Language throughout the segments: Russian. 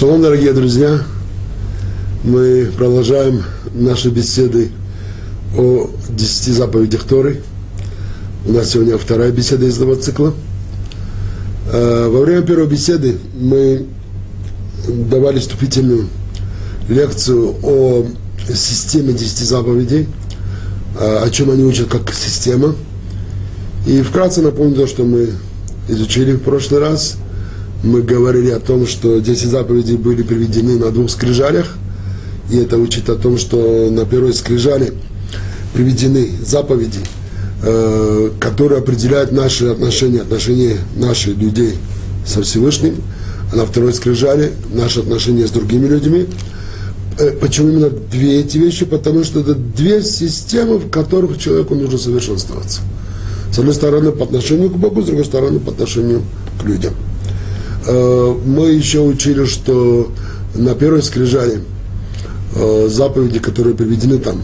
Шалом, дорогие друзья! Мы продолжаем наши беседы о десяти заповедях Торы. У нас сегодня вторая беседа из этого цикла. А, во время первой беседы мы давали вступительную лекцию о системе десяти заповедей, а, о чем они учат как система. И вкратце напомню то, что мы изучили в прошлый раз – мы говорили о том, что 10 заповедей были приведены на двух скрижалях, и это учит о том, что на первой скрижале приведены заповеди, э, которые определяют наши отношения, отношения наших людей со Всевышним, а на второй скрижале наши отношения с другими людьми. Э, почему именно две эти вещи? Потому что это две системы, в которых человеку нужно совершенствоваться. С одной стороны, по отношению к Богу, с другой стороны, по отношению к людям. Э, мы еще учили, что на первой скрижали э, заповеди, которые приведены там,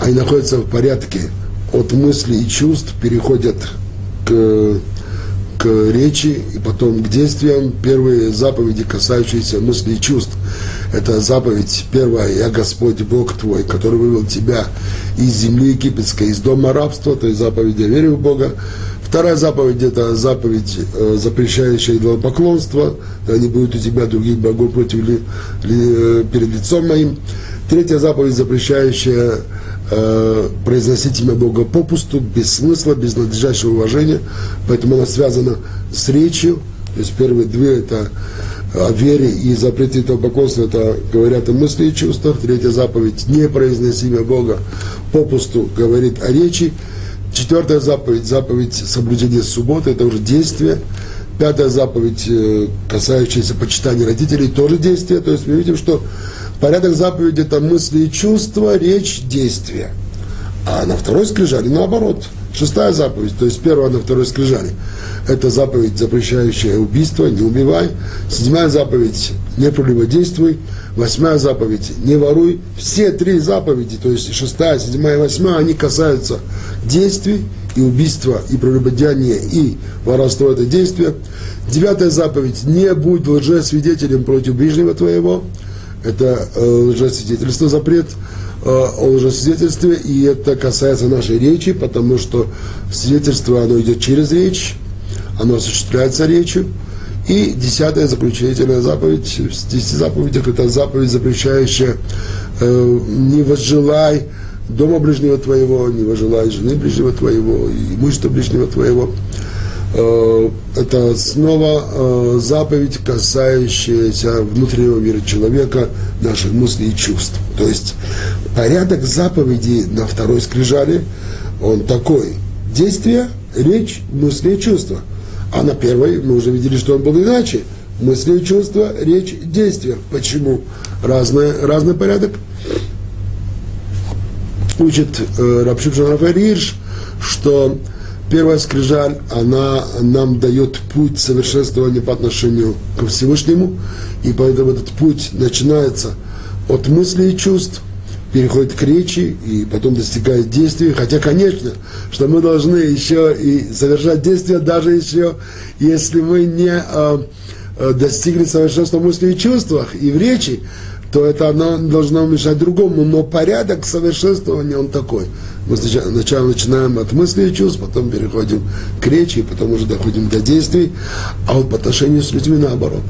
они находятся в порядке от мыслей и чувств, переходят к, к речи и потом к действиям. Первые заповеди, касающиеся мыслей и чувств, это заповедь первая, «Я Господь Бог твой, который вывел тебя из земли египетской, из дома рабства», то есть заповедь «Я верю в Бога». Вторая заповедь – это заповедь, э, запрещающая идолопоклонство. Не будет у тебя других богов против ли, ли, э, перед лицом моим. Третья заповедь, запрещающая э, произносить имя Бога попусту, без смысла, без надлежащего уважения. Поэтому она связана с речью. То есть первые две – это о вере и запрете идолопоклонства, это говорят о мысли и чувствах. Третья заповедь – не произнеси имя Бога попусту, говорит о речи. Четвертая заповедь, заповедь соблюдения субботы, это уже действие. Пятая заповедь, э, касающаяся почитания родителей, тоже действие. То есть мы видим, что порядок заповеди это мысли и чувства, речь, действие. А на второй скрижали наоборот. Шестая заповедь, то есть первая на второй скрижали. Это заповедь, запрещающая убийство, не убивай. Седьмая заповедь, не прелюбодействуй. Восьмая заповедь, не воруй. Все три заповеди, то есть шестая, седьмая и восьмая, они касаются действий и убийства, и прелюбодеяния, и воровства это действия. Девятая заповедь, не будь лжесвидетелем против ближнего твоего. Это э, лжесвидетельство, запрет о лжесвидетельстве, и это касается нашей речи, потому что свидетельство, оно идет через речь, оно осуществляется речью. И десятая заключительная заповедь, в десяти заповедях это заповедь, запрещающая э, не возжелай дома ближнего твоего, не возжелай жены ближнего твоего, имущества ближнего твоего. Э, это снова э, заповедь, касающаяся внутреннего мира человека, наших мыслей и чувств. То есть порядок заповедей на второй скрижале, он такой. Действие, речь, мысли и чувства – а на первой мы уже видели, что он был иначе. Мысли и чувства, речь, действия. Почему? Разный, разный порядок. Учит э, Рабшипшин Рафаэль что первая скрижаль, она нам дает путь совершенствования по отношению к Всевышнему, и поэтому этот путь начинается от мыслей и чувств, переходит к речи и потом достигает действий. Хотя, конечно, что мы должны еще и совершать действия, даже еще, если мы не э, достигли совершенства в мысли и чувствах и в речи, то это оно должно мешать другому. Но порядок совершенствования он такой. Мы сначала начинаем от мысли и чувств, потом переходим к речи, потом уже доходим до действий, а вот по отношению с людьми наоборот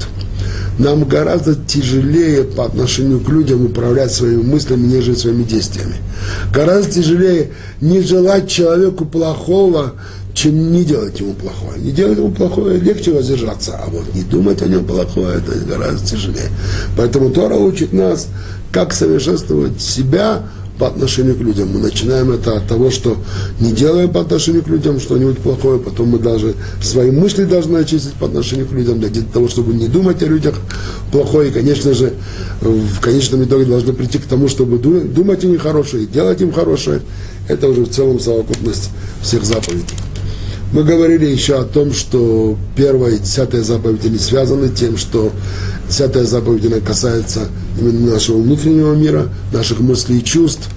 нам гораздо тяжелее по отношению к людям управлять своими мыслями, нежели своими действиями. Гораздо тяжелее не желать человеку плохого, чем не делать ему плохое. Не делать ему плохое легче воздержаться, а вот не думать о нем плохое, это гораздо тяжелее. Поэтому Тора учит нас, как совершенствовать себя по отношению к людям. Мы начинаем это от того, что не делаем по отношению к людям что-нибудь плохое, потом мы даже свои мысли должны очистить по отношению к людям, для того, чтобы не думать о людях плохое. И, конечно же, в конечном итоге должны прийти к тому, чтобы думать о них хорошее, делать им хорошее. Это уже в целом совокупность всех заповедей. Мы говорили еще о том, что первая и десятая заповедь не связаны тем, что десятая заповедь она касается именно нашего внутреннего мира, наших мыслей и чувств.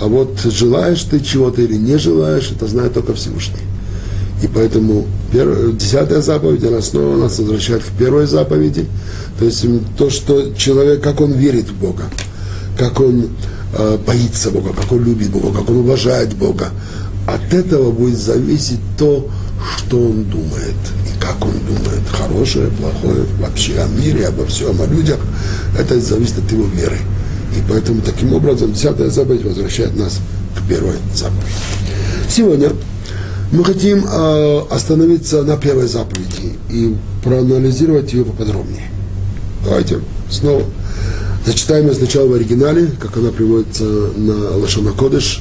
А вот желаешь ты чего-то или не желаешь, это знает только Всевышний. И поэтому первая, десятая заповедь, она снова нас возвращает к первой заповеди. То есть то, что человек, как он верит в Бога, как он э, боится Бога, как он любит Бога, как он уважает Бога. От этого будет зависеть то, что он думает и как он думает. Хорошее, плохое, вообще о мире, обо всем, о людях. Это зависит от его веры. И поэтому таким образом десятая заповедь возвращает нас к первой заповеди. Сегодня мы хотим э, остановиться на первой заповеди и проанализировать ее поподробнее. Давайте снова зачитаем ее сначала в оригинале, как она приводится на Лашона Кодыш,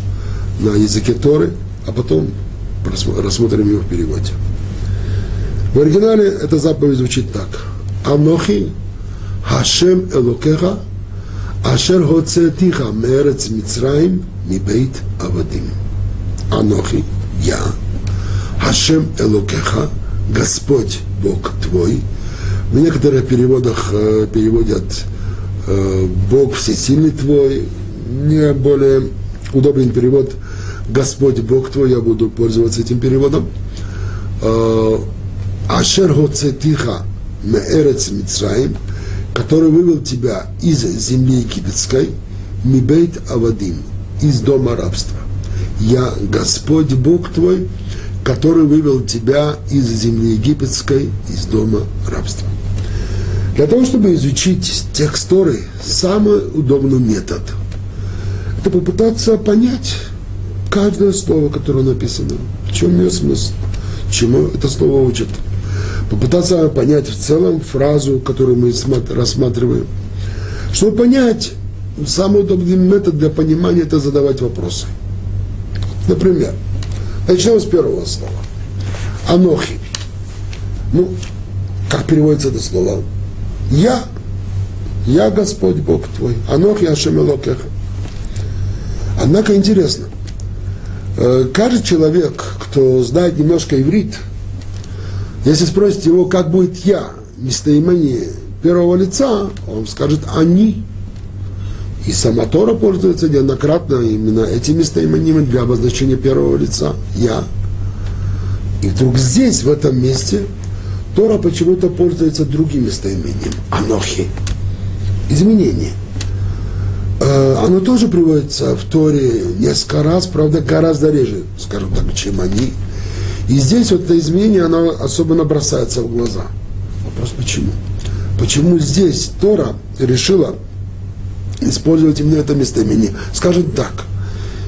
на языке Торы, а потом рассмотрим ее в переводе. В оригинале эта заповедь звучит так. Анохи Хашем Элокеха Ашер Хоцетиха Мерец Мицраим Мибейт Авадим. Анохи, я, Хашем Элокеха, Господь Бог твой. В некоторых переводах э, переводят э, Бог всесильный твой. Мне более удобный перевод Господь Бог твой, я буду пользоваться этим переводом. Э, Ашер Хоцетиха Меэрец Мицраим, который вывел тебя из земли египетской, Мибейт Авадим, из дома рабства. Я Господь Бог твой, который вывел тебя из земли египетской, из дома рабства. Для того, чтобы изучить текст Торы, самый удобный метод – это попытаться понять каждое слово, которое написано, в чем ее смысл, чему это слово учит. Попытаться понять в целом фразу, которую мы рассматриваем. Чтобы понять, самый удобный метод для понимания – это задавать вопросы. Например, начнем с первого слова. Анохи. Ну, как переводится это слово? Я, я Господь Бог твой. Анохи Ашем Элокеха. Однако интересно, каждый человек, кто знает немножко иврит, если спросите его, как будет я, местоимение первого лица, он скажет «они». И сама Тора пользуется неоднократно именно этим местоимением для обозначения первого лица «я». И вдруг здесь, в этом месте, Тора почему-то пользуется другим местоимением – «анохи». Изменение. Э, оно тоже приводится в Торе несколько раз, правда, гораздо реже, скажем так, чем они. И здесь вот это изменение, оно особенно бросается в глаза. Вопрос почему? Почему здесь Тора решила использовать именно это местоимение. Скажем так,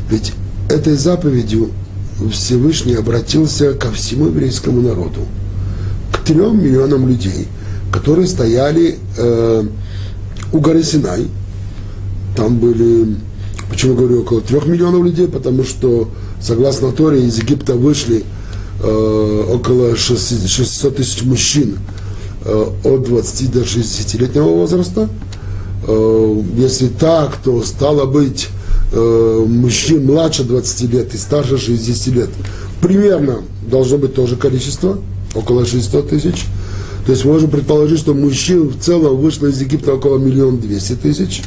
ведь этой заповедью Всевышний обратился ко всему еврейскому народу, к трем миллионам людей, которые стояли э, у горы Синай. Там были, почему говорю, около трех миллионов людей, потому что, согласно Торе, из Египта вышли э, около 600 тысяч мужчин э, от 20 до 60-летнего возраста – Э, если так, то стало быть э, мужчин младше 20 лет и старше 60 лет. Примерно должно быть тоже количество, около 600 тысяч. То есть можем предположить, что мужчин в целом вышло из Египта около миллиона двести тысяч.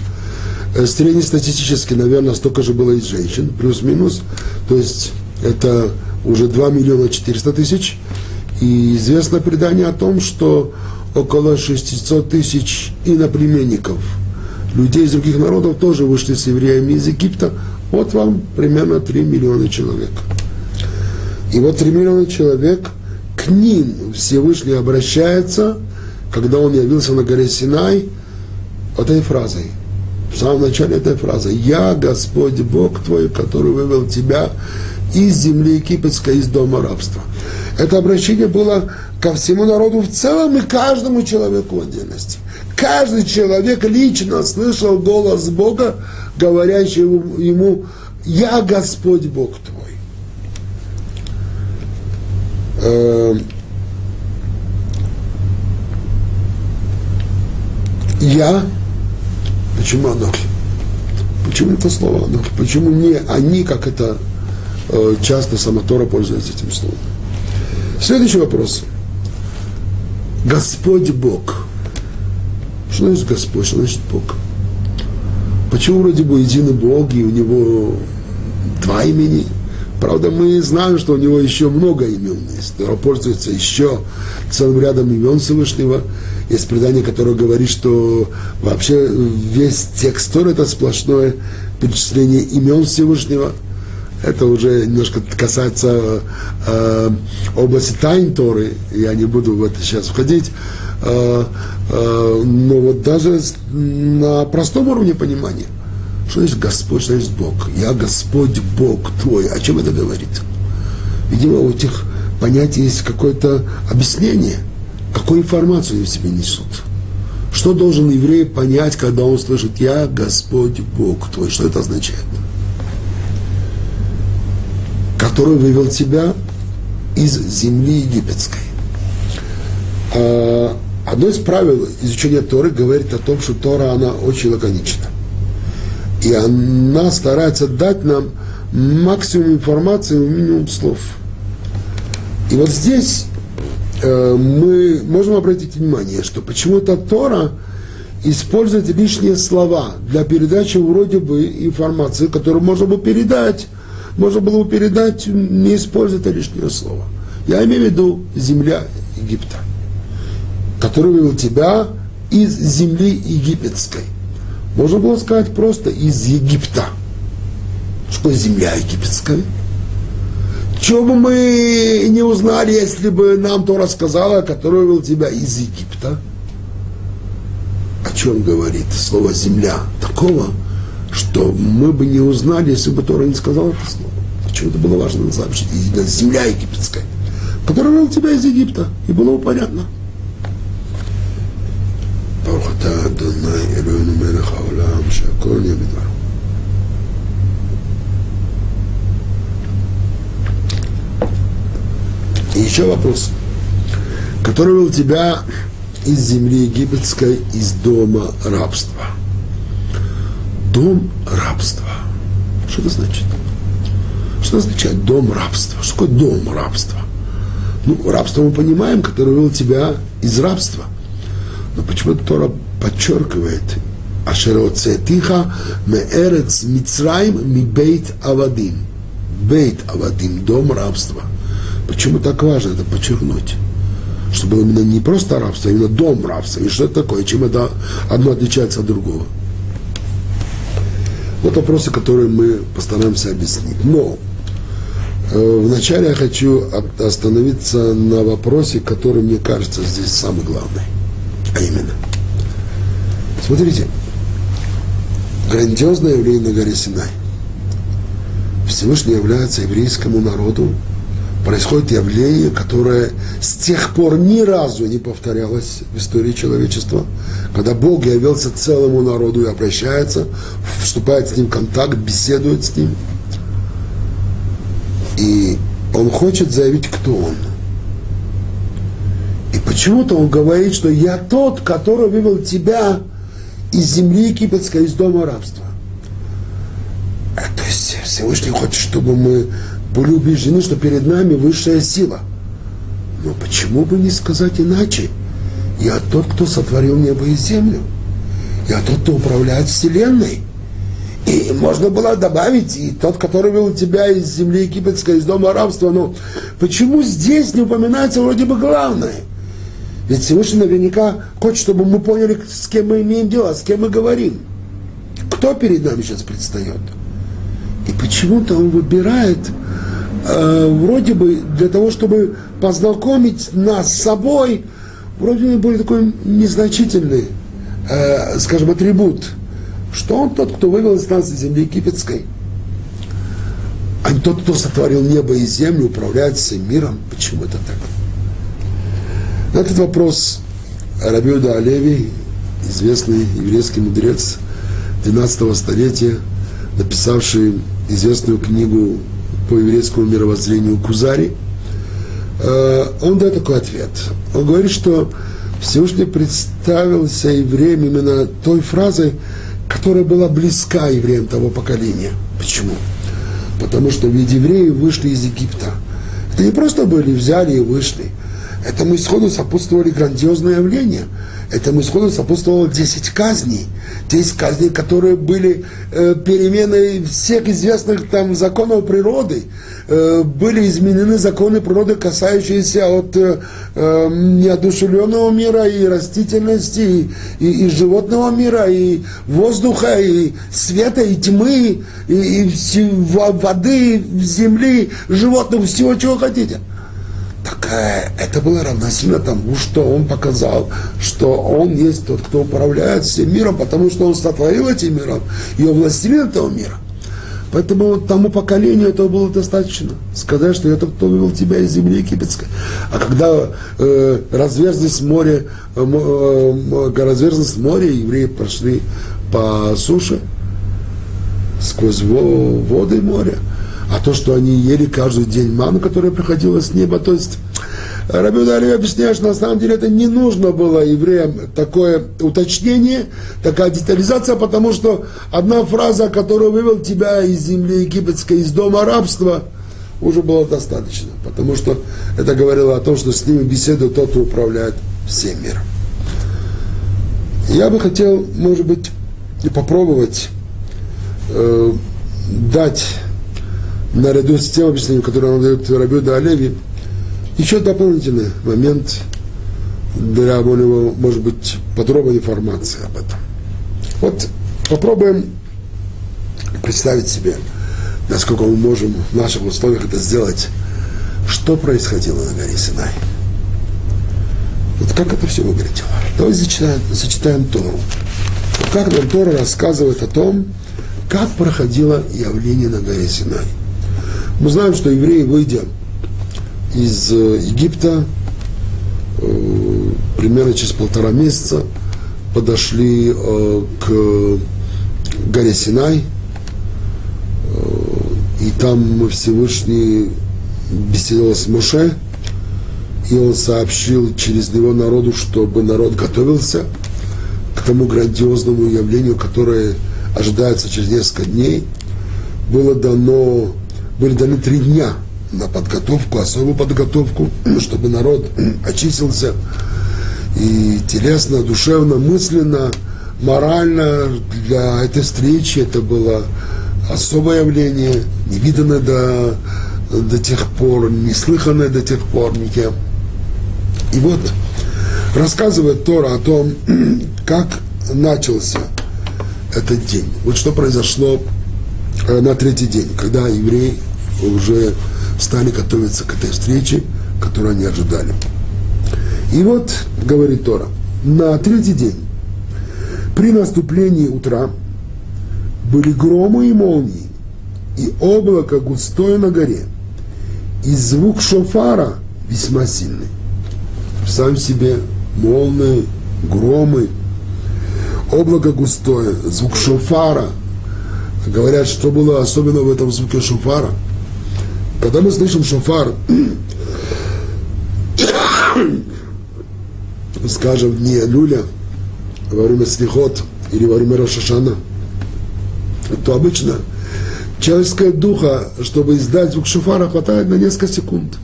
Э, среднестатистически, наверное, столько же было из женщин, плюс-минус. То есть это уже 2 миллиона 400 тысяч. И известно предание о том, что около 600 тысяч иноплеменников – людей из других народов тоже вышли с евреями из Египта. Вот вам примерно 3 миллиона человек. И вот 3 миллиона человек, к ним Всевышний обращается, когда он явился на горе Синай, этой фразой. В самом начале этой фразы. «Я Господь Бог твой, который вывел тебя из земли египетской, из дома рабства». Это обращение было ко всему народу в целом и каждому человеку в отдельности. Каждый человек лично слышал голос Бога, говорящий ему, «Я Господь Бог твой». Эм, я, почему Анохи? Почему это слово Анохи? Почему не они, как это э, часто Самотора пользуется этим словом? Следующий вопрос. Господь Бог – что значит Господь, что значит Бог? Почему вроде бы единый Бог, и у него два имени? Правда, мы знаем, что у него еще много имен есть. Тора пользуется еще целым рядом имен Всевышнего. Есть предание, которое говорит, что вообще весь текст Торы это сплошное перечисление имен Всевышнего. Это уже немножко касается э, области тайн Торы. Я не буду в это сейчас входить. Э, э, но вот даже на простом уровне понимания – что значит Господь, что значит Бог? Я Господь Бог твой. О чем это говорит? Видимо, у этих понятий есть какое-то объяснение, какую информацию они в себе несут. Что должен еврей понять, когда он слышит «Я Господь Бог твой»? Что это означает? Который вывел тебя из земли египетской. А, одно из правил изучения Торы говорит о том, что Тора, она очень лаконична. И она старается дать нам максимум информации в минимум слов. И вот здесь мы можем обратить внимание, что почему-то Тора использует лишние слова для передачи вроде бы информации, которую можно было передать, можно было бы передать, не используя это лишнее слово. Я имею в виду земля Египта, который вывел тебя из земли египетской. Можно было сказать просто из Египта. Что земля египетская? Чего бы мы не узнали, если бы нам то рассказала, который вывел тебя из Египта? О чем говорит слово «земля»? Такого, что мы бы не узнали, если бы Тора не сказал это слово. Почему это было важно сообщить? Земля египетская, которая вывел тебя из Египта. И было бы понятно. ברוך אתה אדוני אלוהינו מלך העולם שהכל נהיה בדברו. И еще вопрос, который был тебя из земли египетской, из дома рабства. Дом рабства. Что это значит? Что означает дом рабства? Что такое дом рабства? Ну, рабство мы понимаем, который вывел тебя из рабства – но почему-то Тора подчеркивает, Ашероцетиха меэрец Мицраим ми бейт авадим. Бейт авадим, дом рабства. Почему так важно это подчеркнуть? Что было именно не просто рабство, а именно дом рабства. И что это такое? Чем это одно отличается от другого? Вот вопросы, которые мы постараемся объяснить. Но э, вначале я хочу остановиться на вопросе, который, мне кажется, здесь самый главный. А именно, смотрите, грандиозное явление на горе Синай. Всевышний является еврейскому народу, происходит явление, которое с тех пор ни разу не повторялось в истории человечества, когда Бог явился целому народу и обращается, вступает с ним в контакт, беседует с ним. И он хочет заявить, кто он – Почему-то он говорит, что я тот, который вывел тебя из земли египетской, из дома рабства. А, то есть Всевышний хочет, чтобы мы были убеждены, что перед нами высшая сила. Но почему бы не сказать иначе? Я тот, кто сотворил небо и землю. Я тот, кто управляет Вселенной. И можно было добавить, и тот, который вел тебя из земли египетской, из дома рабства. Но почему здесь не упоминается вроде бы главное? Ведь Всевышний наверняка хочет, чтобы мы поняли, с кем мы имеем дело, с кем мы говорим. Кто перед нами сейчас предстает. И почему-то он выбирает э, вроде бы для того, чтобы познакомить нас с собой, вроде бы более такой незначительный, э, скажем, атрибут, что он тот, кто вывел из нас из земли египетской, а не тот, кто сотворил небо и землю, управляет всем миром. Почему это так? На этот вопрос Рабиуда Алеви, известный еврейский мудрец 12 столетия, написавший известную книгу по еврейскому мировоззрению Кузари, э, он дает такой ответ. Он говорит, что Всевышний представился евреям именно той фразой, которая была близка евреям того поколения. Почему? Потому что ведь евреи вышли из Египта. Это не просто были, взяли и вышли – Этому исходу сопутствовали грандиозные явления. Этому исходу сопутствовало 10 казней. 10 казней, которые были э, переменой всех известных там законов природы. Э, были изменены законы природы, касающиеся от э, э, неодушевленного мира и растительности, и, и, и животного мира, и воздуха, и света, и тьмы, и, и воды, земли, животных, всего, чего хотите так э, это было равносильно тому, что он показал, что он есть тот, кто управляет всем миром, потому что он сотворил этим миром и он властелин этого мира. Поэтому тому поколению этого было достаточно. Сказать, что это кто вывел тебя из земли египетской. А когда э, разверзлось море, э, э, разверзлось море, евреи прошли по суше, сквозь воды моря, а то, что они ели каждый день ману, которая приходила с неба, то есть Раби Удалев объясняет, что на самом деле это не нужно было евреям такое уточнение, такая детализация, потому что одна фраза, которая вывел тебя из земли египетской, из дома рабства, уже было достаточно, потому что это говорило о том, что с ними беседует тот, кто управляет всем миром. Я бы хотел, может быть, попробовать э, дать наряду с тем объяснением, которое он дает Рабиу Алеви, еще дополнительный момент для более, может быть, подробной информации об этом. Вот попробуем представить себе, насколько мы можем в наших условиях это сделать, что происходило на горе Синай. Вот как это все выглядело. Давайте зачитаем, зачитаем Тору. Как нам Тора рассказывает о том, как проходило явление на горе Синай. Мы знаем, что евреи, выйдя из э, Египта, э, примерно через полтора месяца подошли э, к горе Синай, и там Всевышний беседовал с Моше, и он сообщил через него народу, чтобы народ готовился к тому грандиозному явлению, которое ожидается через несколько дней. Было дано были даны три дня на подготовку, особую подготовку, чтобы народ очистился и телесно, душевно, мысленно, морально для этой встречи это было особое явление, невиданное до, до тех пор, неслыханное до тех пор никем. И вот рассказывает Тора о том, как начался этот день. Вот что произошло э, на третий день, когда евреи уже стали готовиться к этой встрече, которую они ожидали. И вот, говорит Тора, на третий день, при наступлении утра, были громы и молнии, и облако густое на горе, и звук шофара весьма сильный. Сам себе молнии, громы, облако густое, звук шофара. Говорят, что было особенно в этом звуке шофара – когда мы слышим шофар, скажем, дни люля, во время слихот или во время Рошашана, то обычно человеческое духа, чтобы издать звук шофара, хватает на несколько секунд.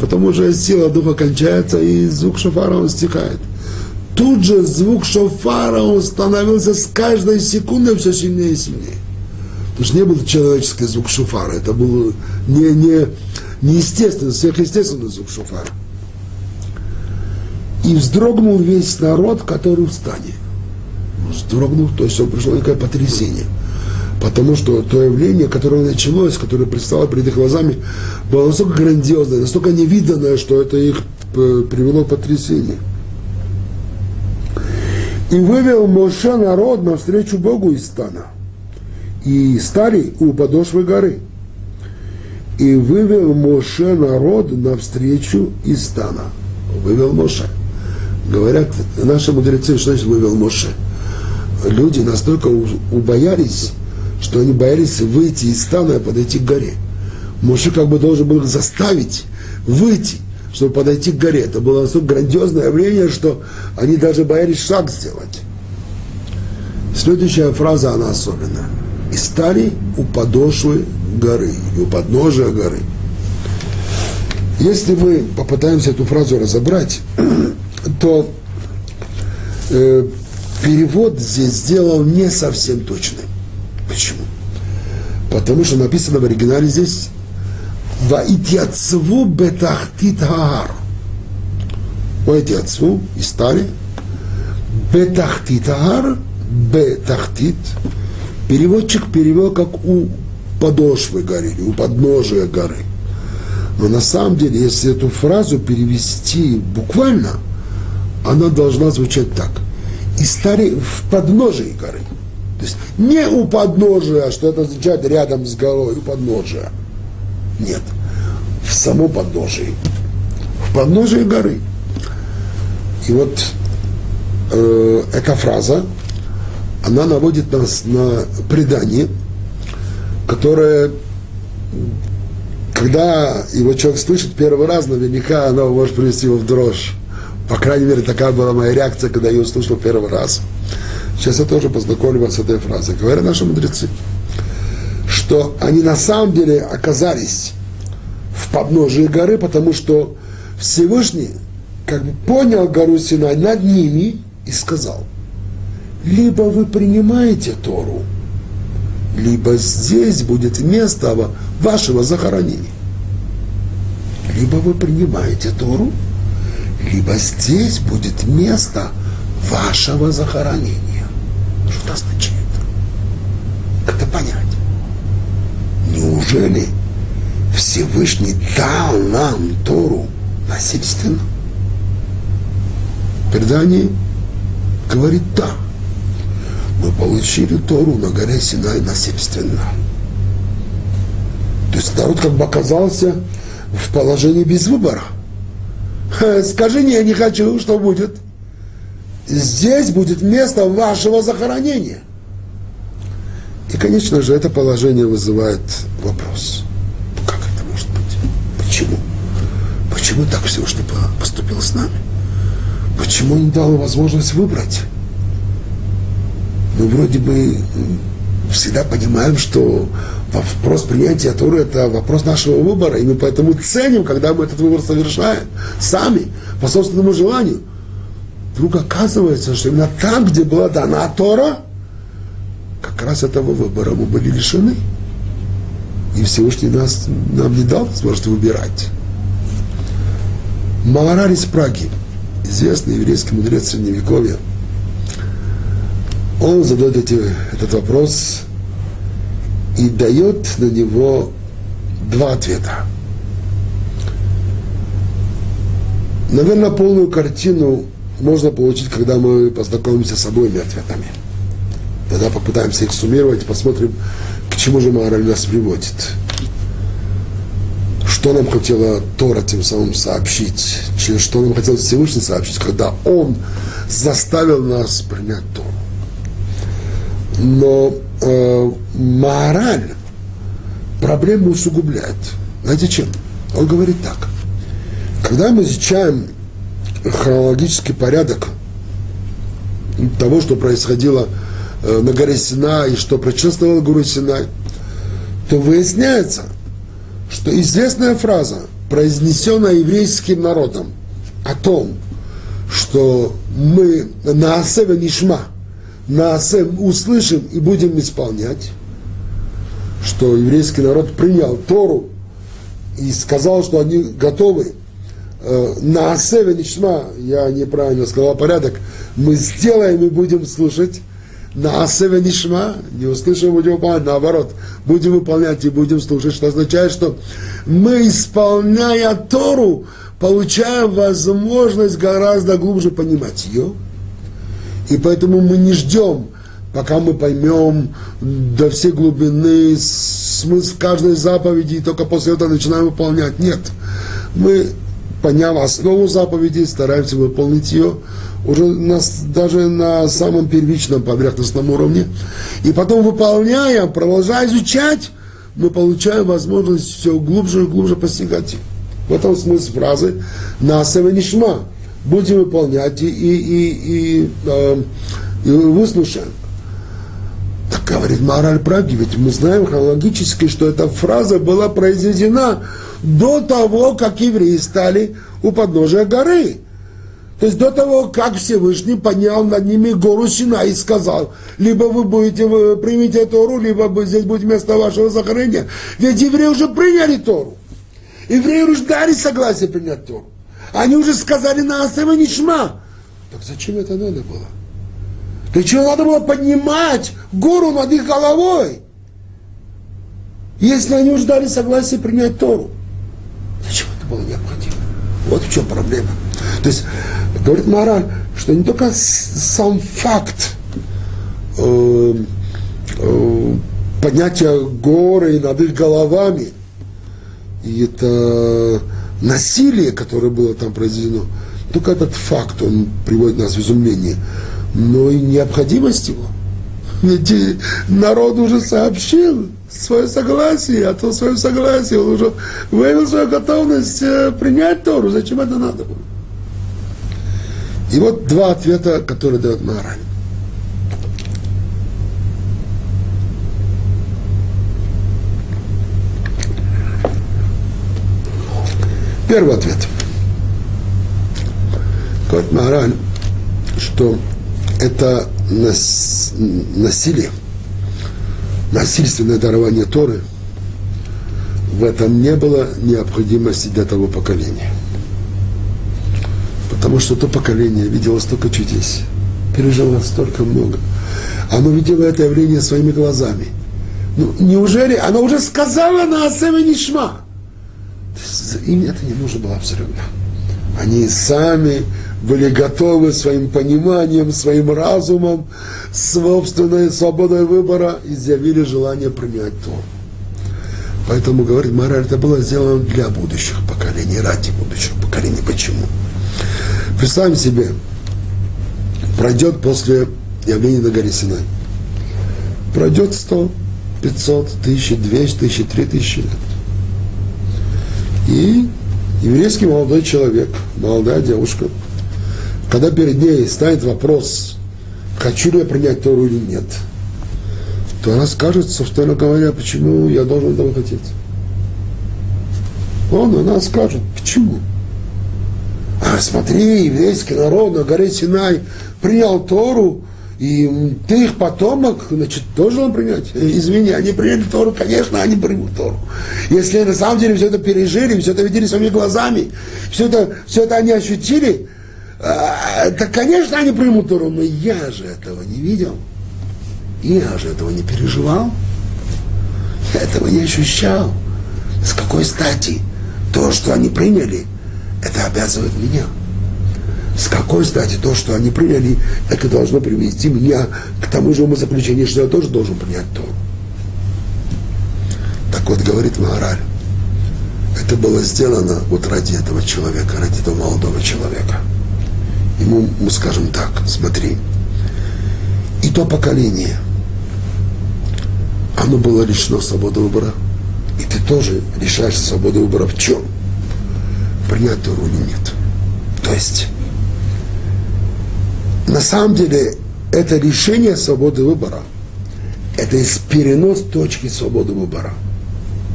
Потом уже сила духа кончается, и звук шофара он стихает. Тут же звук шофара он становился с каждой секундой все сильнее и сильнее. Потому что не был человеческий звук шуфара, это был не, не, не естественный, сверхъестественный звук шуфара. И вздрогнул весь народ, который в стане. Вздрогнул, то есть пришло некое потрясение. Потому что то явление, которое началось, которое предстало перед их глазами, было настолько грандиозное, настолько невиданное, что это их э, привело к потрясению. И вывел Моше народ навстречу Богу из стана – и стали у подошвы горы. И вывел Моше народ навстречу из стана. Вывел Моше. Говорят наши мудрецы, что значит вывел Моше. Люди настолько убоялись, что они боялись выйти из стана и подойти к горе. Моше как бы должен был их заставить выйти, чтобы подойти к горе. Это было настолько грандиозное явление, что они даже боялись шаг сделать. Следующая фраза, она особенная и стали у подошвы горы, и у подножия горы. Если мы попытаемся эту фразу разобрать, то э, перевод здесь сделал не совсем точным. Почему? Потому что написано в оригинале здесь «Ваитьяцву бетахтит хаар». «Ваитьяцву» и стали «бетахтит хаар» «бетахтит». Переводчик перевел как «у подошвы горы» «у подножия горы». Но на самом деле, если эту фразу перевести буквально, она должна звучать так. И стали в подножии горы. То есть не у подножия, что это означает рядом с горой, у подножия. Нет. В само подножие. В подножии горы. И вот э, эта фраза, она наводит нас на предание, которое когда его человек слышит первый раз, наверняка оно может привести его в дрожь. По крайней мере, такая была моя реакция, когда я услышал первый раз. Сейчас я тоже познакомлю вас с этой фразой. Говорят наши мудрецы, что они на самом деле оказались в подножии горы, потому что Всевышний как бы понял гору Синай над ними и сказал, либо вы принимаете Тору, либо здесь будет место вашего захоронения. Либо вы принимаете Тору, либо здесь будет место вашего захоронения. Что это означает? Это понять? Неужели Всевышний дал нам Тору насильственно? Предание говорит да. Мы получили Тору на горе Синай насильственно. То есть народ как бы оказался в положении без выбора. Скажи, не, я не хочу, что будет? Здесь будет место вашего захоронения. И, конечно же, это положение вызывает вопрос. Как это может быть? Почему? Почему так Всевышний поступил с нами? Почему он дал возможность выбрать? Мы вроде бы всегда понимаем, что вопрос принятия Торы – это вопрос нашего выбора, и мы поэтому ценим, когда мы этот выбор совершаем сами, по собственному желанию. Вдруг оказывается, что именно там, где была дана Тора, как раз этого выбора мы были лишены. И Всевышний нас, нам не дал возможность выбирать. Из Праги, известный еврейский мудрец Средневековья, он задает эти, этот вопрос и дает на него два ответа. Наверное, полную картину можно получить, когда мы познакомимся с обоими ответами. Тогда попытаемся их суммировать посмотрим, к чему же мораль нас приводит. Что нам хотела Тора тем самым сообщить, что нам хотел Всевышний сообщить, когда Он заставил нас принять Тору. Но э, мораль проблему усугубляет. Знаете чем? Он говорит так. Когда мы изучаем хронологический порядок того, что происходило э, на горе Синай и что предшествовало гору Синай, то выясняется, что известная фраза, произнесенная еврейским народом о том, что мы на Асеве Нишма – Наасем услышим и будем исполнять, что еврейский народ принял Тору и сказал, что они готовы. Э, на Асеве Нишма, я неправильно сказал порядок, мы сделаем и будем слушать, на Асеве Нишма, не услышим, будем выполнять, наоборот, будем выполнять и будем слушать, что означает, что мы, исполняя Тору, получаем возможность гораздо глубже понимать ее, и поэтому мы не ждем, пока мы поймем до всей глубины смысл каждой заповеди, и только после этого начинаем выполнять. Нет. Мы, поняв основу заповеди, стараемся выполнить ее уже на, даже на самом первичном поверхностном уровне. И потом, выполняя, продолжая изучать, мы получаем возможность все глубже и глубже постигать. В этом смысл фразы «на нишма» будем выполнять и, и, и, э, и выслушаем. Так Говорит Мораль правде, ведь мы знаем хронологически, что эта фраза была произведена до того, как евреи стали у подножия горы. То есть до того, как Всевышний поднял над ними гору Сина и сказал, либо вы будете, вы примите Тору, либо здесь будет место вашего захоронения. Ведь евреи уже приняли Тору. Евреи уже дали согласие принять Тору. Они уже сказали на Асева Нишма. Так зачем это надо было? Для чего надо было поднимать гору над их головой? Если они уже дали согласие принять Тору. Зачем это было необходимо? Вот в чем проблема. То есть, говорит Мораль, что не только сам факт э, э, поднятия горы над их головами, и это насилие, которое было там произведено, только этот факт, он приводит нас в изумление, но и необходимость его. Ведь народ уже сообщил свое согласие, а то свое согласие он уже выявил свою готовность э, принять Тору. Зачем это надо было? И вот два ответа, которые дает Маораль. Первый ответ. Говорит Маораль, что это нас, насилие, насильственное дарование Торы, в этом не было необходимости для того поколения. Потому что то поколение видело столько чудес, пережило столько много. Оно видело это явление своими глазами. Ну, неужели оно уже сказала на Асеве Нишма? Им это не нужно было абсолютно. Они сами были готовы своим пониманием, своим разумом, собственной свободой выбора, изъявили желание принять то. Поэтому, говорит мораль, это было сделано для будущих поколений, ради будущих поколений. Почему? Представим себе, пройдет после явления на горе Синай. Пройдет 100, 500, 1000, 200, 1000, 3000 лет. И еврейский молодой человек, молодая девушка – когда перед ней станет вопрос, хочу ли я принять Тору или нет, то она скажет, собственно говоря, почему я должен этого хотеть. Он, она скажет, почему? А смотри, еврейский народ на горе Синай принял Тору, и ты их потомок, значит, тоже он принять. Извини, они приняли Тору, конечно, они примут Тору. Если на самом деле все это пережили, все это видели своими глазами, все это, все это они ощутили, а, да, конечно, они примут Тору, но я же этого не видел. Я же этого не переживал. Я этого не ощущал. С какой стати то, что они приняли, это обязывает меня? С какой стати то, что они приняли, это должно привести меня к тому же умозаключению, что я тоже должен принять то. Так вот, говорит Маораль, это было сделано вот ради этого человека, ради этого молодого человека ему мы скажем так, смотри, и то поколение, оно было лишено свободы выбора, и ты тоже лишаешь свободы выбора в чем? Принять Тору или нет. То есть, на самом деле, это решение свободы выбора, это перенос точки свободы выбора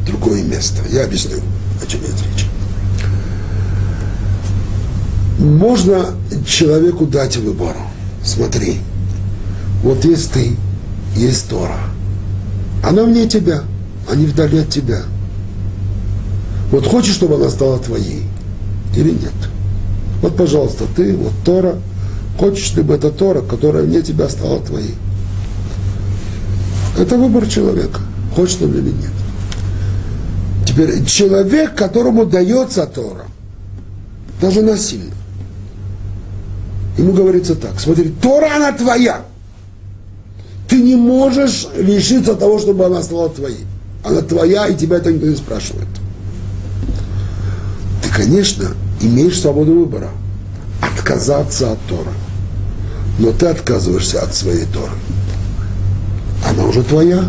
другое место. Я объясню, о чем идет речь можно человеку дать выбор. Смотри, вот есть ты, есть Тора. Она вне тебя, а не вдали от тебя. Вот хочешь, чтобы она стала твоей или нет? Вот, пожалуйста, ты, вот Тора, хочешь, чтобы эта Тора, которая вне тебя стала твоей. Это выбор человека, хочет он или нет. Теперь человек, которому дается Тора, даже насильно, Ему говорится так, смотри, Тора она твоя. Ты не можешь лишиться того, чтобы она стала твоей. Она твоя, и тебя это никто не спрашивает. Ты, конечно, имеешь свободу выбора. Отказаться от Тора. Но ты отказываешься от своей Торы. Она уже твоя.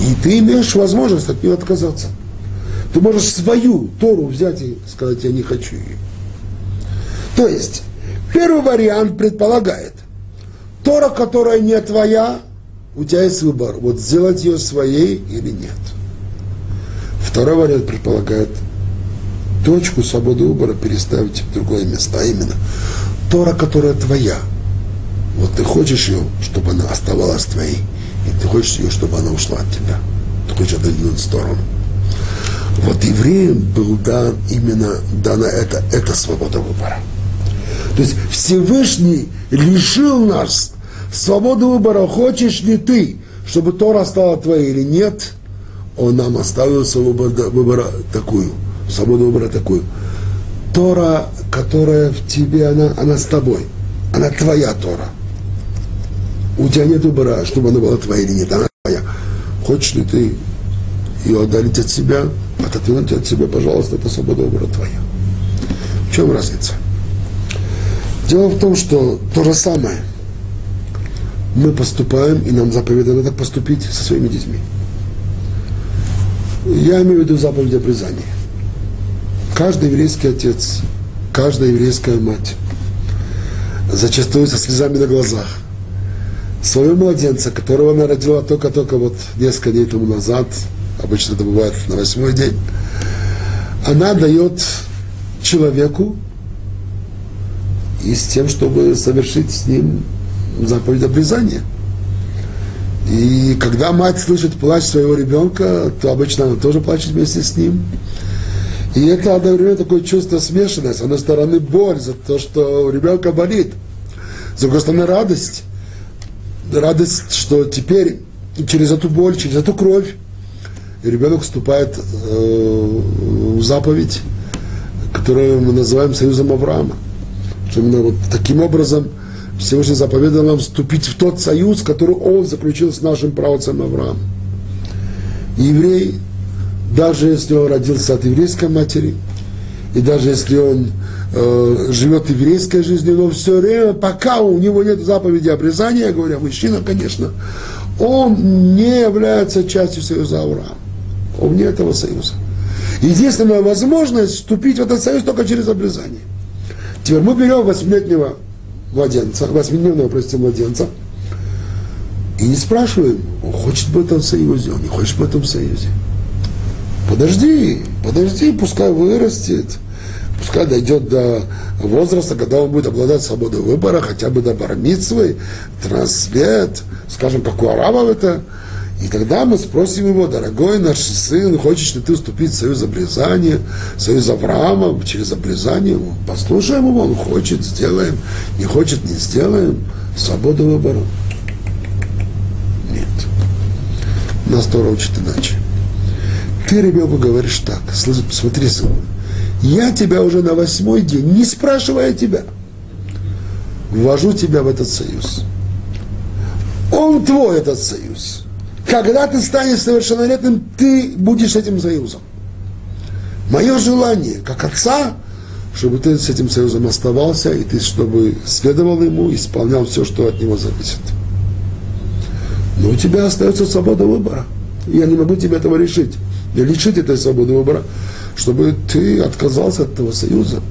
И ты имеешь возможность от нее отказаться. Ты можешь свою Тору взять и сказать, я не хочу ее. То есть, Первый вариант предполагает, Тора, которая не твоя, у тебя есть выбор, вот сделать ее своей или нет. Второй вариант предполагает точку свободы выбора переставить в другое место, а именно Тора, которая твоя. Вот ты хочешь ее, чтобы она оставалась твоей, и ты хочешь ее, чтобы она ушла от тебя. Ты хочешь отодвинуть в сторону. Вот евреям был дан именно дана это, эта свобода выбора. То есть Всевышний лишил нас свободы выбора, хочешь ли ты, чтобы Тора стала твоей или нет, он нам оставил свободу выбора такую, свободу выбора такую. Тора, которая в тебе, она, она с тобой. Она твоя Тора. У тебя нет выбора, чтобы она была твоя или нет. Она твоя. Хочешь ли ты ее отдалить от себя, отодвинуть от себя, пожалуйста, это свобода выбора твоя. В чем разница? Дело в том, что то же самое. Мы поступаем, и нам заповедано так поступить со своими детьми. Я имею в виду заповедь обрезания. Каждый еврейский отец, каждая еврейская мать, зачастую со слезами на глазах, своего младенца, которого она родила только-только вот несколько дней тому назад, обычно это бывает на восьмой день, она дает человеку и с тем, чтобы совершить с ним заповедь обрезания. И когда мать слышит плач своего ребенка, то обычно она тоже плачет вместе с ним. И это одновременно такое чувство смешанное. С одной стороны, боль за то, что у ребенка болит. С другой стороны, радость. Радость, что теперь через эту боль, через эту кровь ребенок вступает э, в заповедь, которую мы называем союзом Авраама. Что именно вот таким образом Всевышний заповедал нам вступить в тот союз, который он заключил с нашим правоцем Авраамом. Еврей, даже если он родился от еврейской матери, и даже если он э, живет еврейской жизнью, но все время, пока у него нет заповеди обрезания, я говорю, мужчина, конечно, он не является частью союза Авраама. Он вне этого союза. Единственная возможность вступить в этот союз только через обрезание. Теперь мы берем восьмилетнего младенца, восьмидневного, простите, младенца, и не спрашиваем, он хочет в этом союзе, он не хочет в этом союзе. Подожди, подожди, пускай вырастет, пускай дойдет до возраста, когда он будет обладать свободой выбора, хотя бы до бармитсвы, 13 лет, скажем, как у арабов это, и тогда мы спросим его, дорогой наш сын, хочешь ли ты вступить в союз обрезания, союз Авраама через обрезание? Послушаем его, он хочет, сделаем, не хочет, не сделаем. Свобода выбора. Нет. Нас Тора учит иначе. Ты ребенку говоришь так, смотри, сын, я тебя уже на восьмой день, не спрашивая тебя, ввожу тебя в этот союз. Он твой, этот союз когда ты станешь совершеннолетним, ты будешь этим союзом. Мое желание, как отца, чтобы ты с этим союзом оставался, и ты, чтобы следовал ему, исполнял все, что от него зависит. Но у тебя остается свобода выбора. Я не могу тебе этого решить. Я лишить этой свободы выбора, чтобы ты отказался от этого союза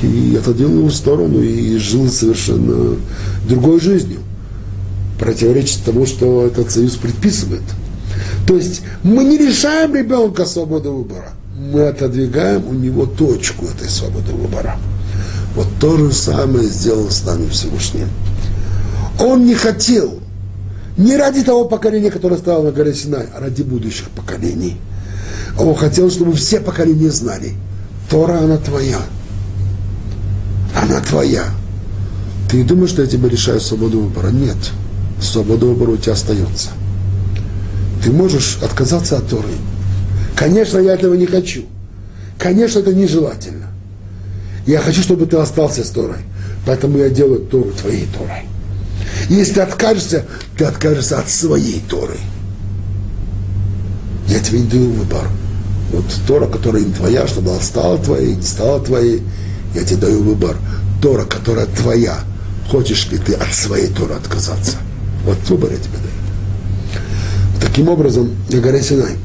и отодвинул его в сторону и жил совершенно другой жизнью противоречит тому, что этот союз предписывает. То есть мы не решаем ребенка свободу выбора, мы отодвигаем у него точку этой свободы выбора. Вот то же самое сделал с нами Всевышний. Он не хотел, не ради того поколения, которое стало на горе Синай, а ради будущих поколений. Он хотел, чтобы все поколения знали, Тора, она твоя. Она твоя. Ты думаешь, что я тебе решаю свободу выбора? Нет свобода выбора у тебя остается. Ты можешь отказаться от Торы. Конечно, я этого не хочу. Конечно, это нежелательно. Я хочу, чтобы ты остался с Торой. Поэтому я делаю Тору твоей Торой. Если ты откажешься, ты откажешься от своей Торы. Я тебе не даю выбор. Вот Тора, которая не твоя, чтобы она стала твоей, не стала твоей, я тебе даю выбор. Тора, которая твоя, хочешь ли ты от своей Торы отказаться? Вот выбор я тебе даю. Таким образом, на горе Синай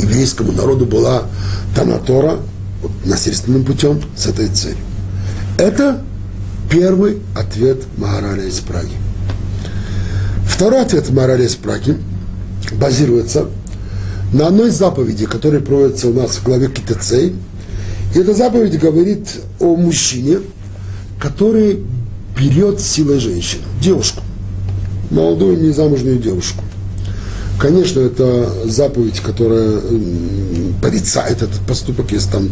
еврейскому народу была дана Тора вот, насильственным путем с этой целью. Это первый ответ Магараля из Праги. Второй ответ Маралес Праки базируется на одной заповеди, которая проводится у нас в главе Китецей. И эта заповедь говорит о мужчине, который берет силой женщину, девушку, молодую незамужнюю девушку. Конечно, это заповедь, которая порицает этот поступок, если там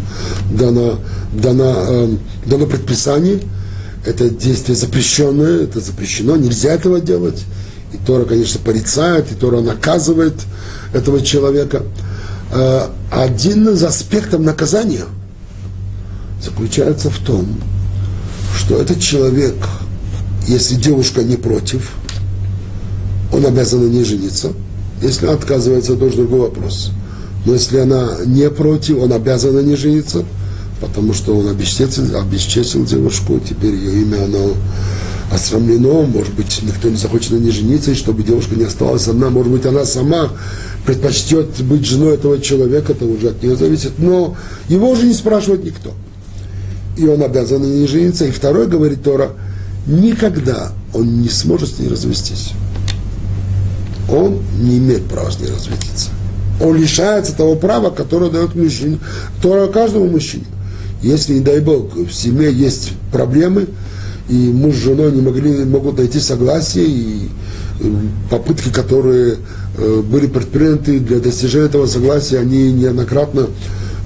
дано, дано, э, дано предписание. Это действие запрещенное, это запрещено, нельзя этого делать. И Тора, конечно, порицает, и Тора наказывает этого человека. Э, один из аспектов наказания заключается в том, что этот человек, если девушка не против, он обязан на ней жениться – если отказывается, то уже другой вопрос. Но если она не против, он обязан на ней жениться, потому что он обесчестил, обесчестил девушку, теперь ее имя, оно осрамлено, может быть, никто не захочет на ней жениться, и чтобы девушка не осталась одна, может быть, она сама предпочтет быть женой этого человека, это уже от нее зависит, но его уже не спрашивает никто. И он обязан на ней жениться. И второй, говорит Тора, никогда он не сможет с ней развестись он не имеет права с ней разводиться. Он лишается того права, которое дает мужчине, которое каждому мужчине. Если, не дай Бог, в семье есть проблемы, и муж с женой не могли, могут найти согласие, и э, попытки, которые э, были предприняты для достижения этого согласия, они неоднократно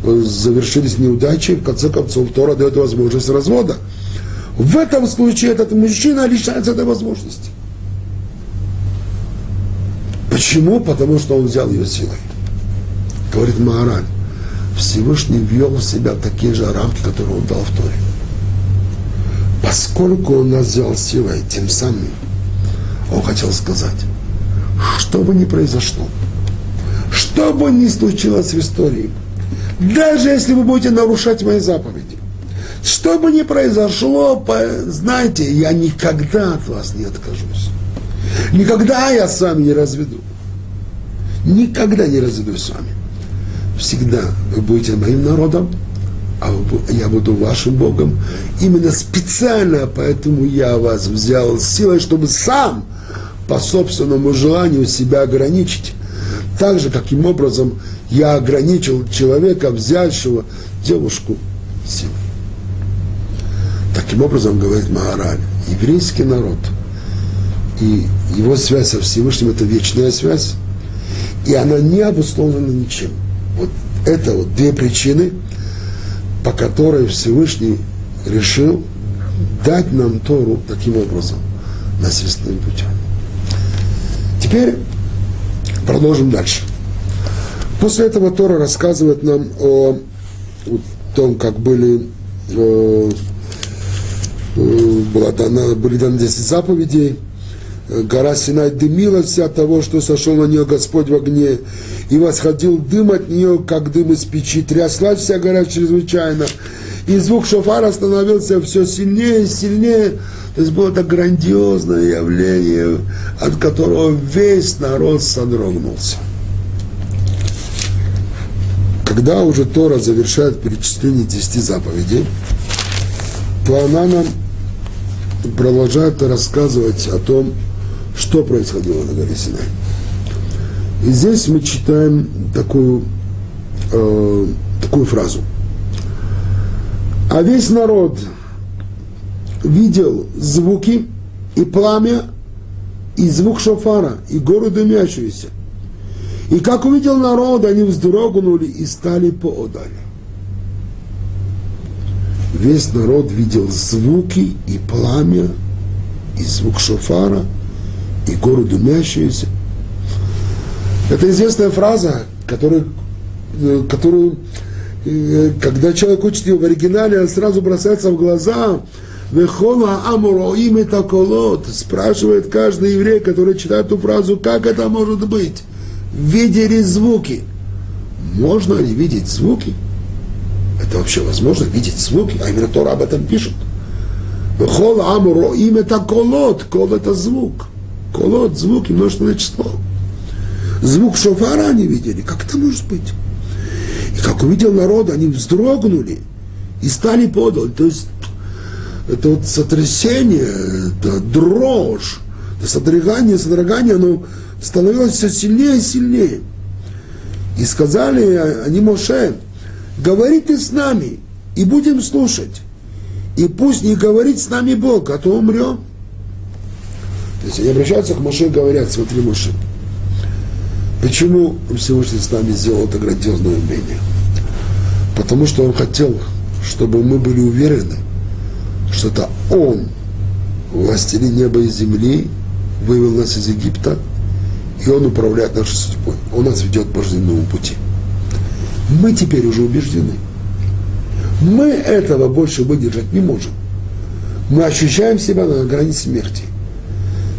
э, завершились неудачей, в конце концов, Тора дает возможность развода. В этом случае этот мужчина лишается этой возможности. Почему? Потому что он взял ее силой. Говорит Маораль, Всевышний ввел в себя такие же рамки, которые он дал в Торе. Поскольку он нас взял силой, тем самым он хотел сказать, что бы ни произошло, что бы ни случилось в истории, даже если вы будете нарушать мои заповеди, что бы ни произошло, знаете, я никогда от вас не откажусь. Никогда я с вами не разведу никогда не разведусь с вами. Всегда вы будете моим народом, а я буду вашим Богом. Именно специально поэтому я вас взял силой, чтобы сам по собственному желанию себя ограничить. Так же, каким образом я ограничил человека, взявшего девушку силой. Таким образом, говорит Маharаль, еврейский народ и его связь со Всевышним – это вечная связь, и она не обусловлена ничем. Вот это вот две причины, по которой Всевышний решил дать нам Тору таким образом, насильственным путем. Теперь продолжим дальше. После этого Тора рассказывает нам о, том, как были, э, э, была дана, были даны 10 заповедей – гора Синай дымилась от того, что сошел на нее Господь в огне, и восходил дым от нее, как дым из печи. Тряслась вся гора чрезвычайно, и звук шофара становился все сильнее и сильнее. То есть было это грандиозное явление, от которого весь народ содрогнулся. Когда уже Тора завершает перечисление десяти заповедей, то она нам продолжает рассказывать о том, что происходило на горе Синай. И здесь мы читаем такую, э, такую фразу. А весь народ видел звуки и пламя, и звук шофара, и гору дымящуюся. И как увидел народ, они вздрогнули и стали поодаль. Весь народ видел звуки и пламя, и звук шофара – и гору дымящуюся. Это известная фраза, которую, э, которую э, когда человек учит ее в оригинале, он сразу бросается в глаза. Вехола амуро имя таколот. Спрашивает каждый еврей, который читает эту фразу, как это может быть? Видели звуки. Можно ли видеть звуки? Это вообще возможно, видеть звуки? А именно Тора об этом пишет. Вехола амуро имя таколот. Кол это звук. Колот, звуки, множественное число. Звук шофара они видели. Как это может быть? И как увидел народ, они вздрогнули и стали подаль. То есть это вот сотрясение, это дрожь, содрогание, содрогание, оно становилось все сильнее и сильнее. И сказали они Моше, говори ты с нами, и будем слушать. И пусть не говорит с нами Бог, а то умрем. То есть они обращаются к Моше и говорят, смотри, Моше, почему Всевышний с нами сделал это грандиозное умение? Потому что он хотел, чтобы мы были уверены, что это он, властелин неба и земли, вывел нас из Египта, и он управляет нашей судьбой. Он нас ведет по жизненному пути. Мы теперь уже убеждены. Мы этого больше выдержать не можем. Мы ощущаем себя на грани смерти.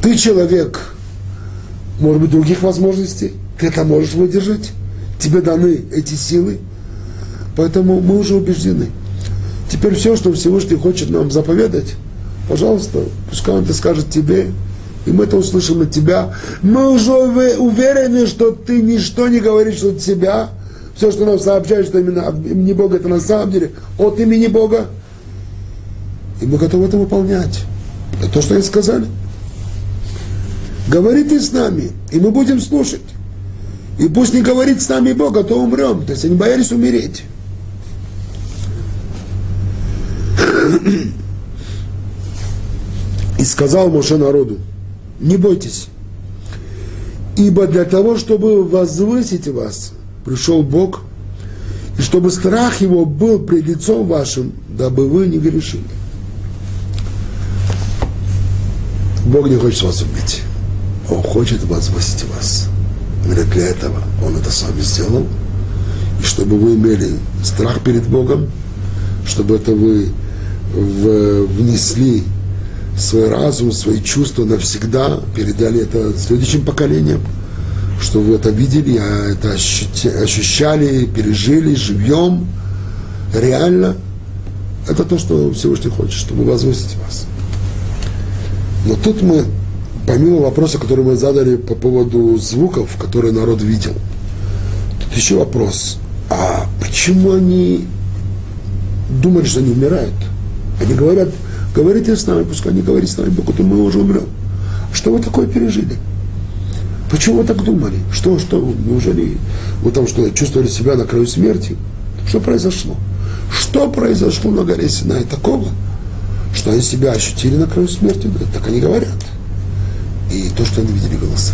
Ты человек, может быть, других возможностей, ты это можешь выдержать, тебе даны эти силы, поэтому мы уже убеждены. Теперь все, что Всевышний хочет нам заповедать, пожалуйста, пускай он это скажет тебе, и мы это услышим от тебя. Мы уже уверены, что ты ничто не говоришь от себя. Все, что нам сообщаешь, что именно от имени Бога, это на самом деле от имени Бога. И мы готовы это выполнять. Это то, что они сказали. Говори ты с нами, и мы будем слушать. И пусть не говорит с нами Бог, а то умрем. То есть они боялись умереть. И сказал Моше народу, не бойтесь, ибо для того, чтобы возвысить вас, пришел Бог, и чтобы страх его был пред лицом вашим, дабы вы не грешили. Бог не хочет вас убить. Он хочет возвысить вас. Говорят, для этого Он это с вами сделал. И чтобы вы имели страх перед Богом, чтобы это вы внесли свой разум, свои чувства навсегда, передали это следующим поколениям, чтобы вы это видели, а это ощущали, пережили живьем, реально. Это то, что Всевышний хочет, чтобы возвысить вас. Но тут мы помимо вопроса, который мы задали по поводу звуков, которые народ видел, тут еще вопрос, а почему они думали, что они умирают? Они говорят, говорите с нами, пускай они говорят с нами, пока мы уже умрем. Что вы такое пережили? Почему вы так думали? Что, что, неужели вы там что, чувствовали себя на краю смерти? Что произошло? Что произошло на горе Синай такого, что они себя ощутили на краю смерти? Так они говорят и то, что они видели голоса.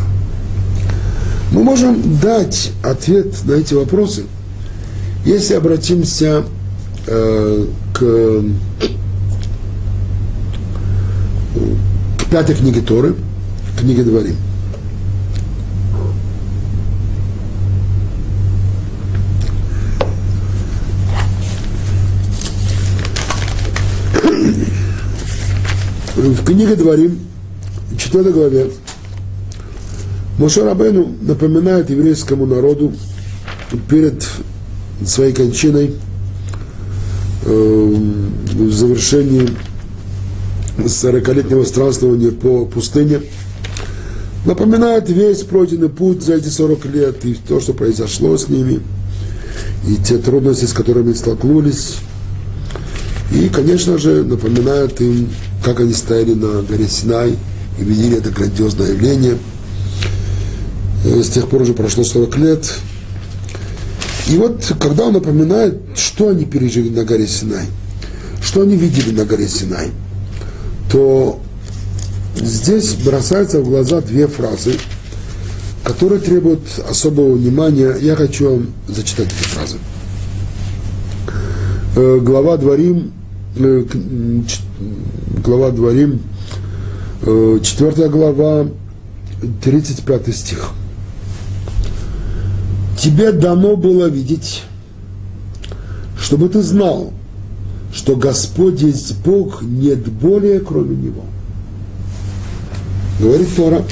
Мы можем дать ответ на эти вопросы, если обратимся э, к, к пятой книге Торы, книге Дворим. В книге Дворим 4 главе Моше Рабену напоминает еврейскому народу перед своей кончиной э, в завершении 40-летнего странствования по пустыне, напоминает весь пройденный путь за эти 40 лет и то, что произошло с ними, и те трудности, с которыми столкнулись. И, конечно же, напоминает им, как они стояли на горе Синай – и видели это грандиозное явление. Э, с тех пор уже прошло 40 лет. И вот, когда он напоминает, что они пережили на горе Синай, что они видели на горе Синай, то здесь бросаются в глаза две фразы, которые требуют особого внимания. Я хочу вам зачитать эти фразы. Э, глава Дворим, э, глава Дворим, 4 глава, 35 стих. Тебе дано было видеть, чтобы ты знал, что Господь есть Бог, нет более, кроме Него. Говорит Тора,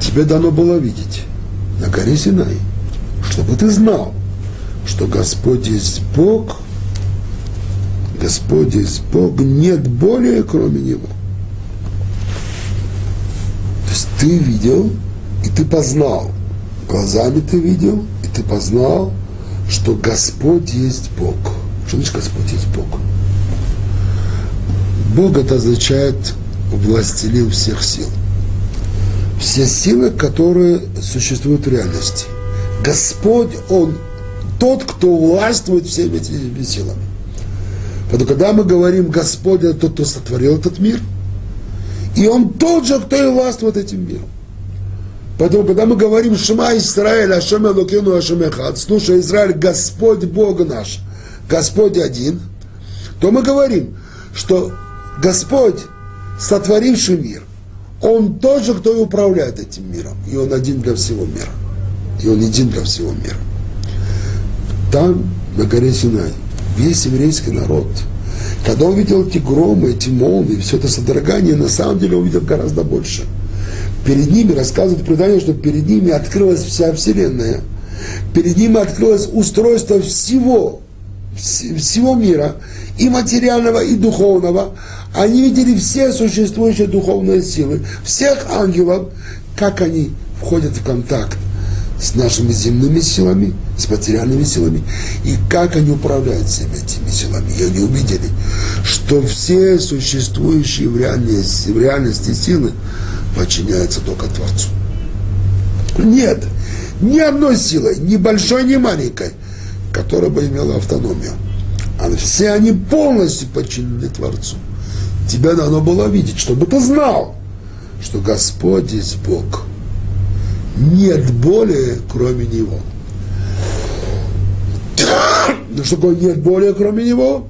тебе дано было видеть на горе Синай, чтобы ты знал, что Господь есть Бог, Господь есть Бог, нет более, кроме Него есть ты видел, и ты познал. Глазами ты видел, и ты познал, что Господь есть Бог. Что значит Господь есть Бог? Бог это означает властелин всех сил. все силы, которые существуют в реальности. Господь, Он тот, кто властвует всеми этими силами. Поэтому, когда мы говорим Господь, это тот, кто сотворил этот мир, и Он тот же, кто и властвует этим миром. Поэтому, когда мы говорим Шма Израиль, Ашем Элокину, Ашем Эхад, слушай, Израиль, Господь Бог наш, Господь один, то мы говорим, что Господь, сотворивший мир, Он тоже, кто и управляет этим миром, и Он один для всего мира, и Он един для всего мира. Там, на горе Синай, весь еврейский народ, когда увидел эти громы, эти молнии, все это содрогание, на самом деле увидел гораздо больше – перед ними, рассказывает предание, что перед ними открылась вся Вселенная, перед ними открылось устройство всего, всего мира, и материального, и духовного. Они видели все существующие духовные силы, всех ангелов, как они входят в контакт с нашими земными силами, с материальными силами, и как они управляют всеми этими силами. И они увидели, что все существующие в реальности, в реальности силы, подчиняется только Творцу. Нет, ни одной силой, ни большой, ни маленькой, которая бы имела автономию. А все они полностью подчинены Творцу. Тебя дано было видеть, чтобы ты знал, что Господь есть Бог. Нет более, кроме Него. Ну что такое нет более, кроме Него?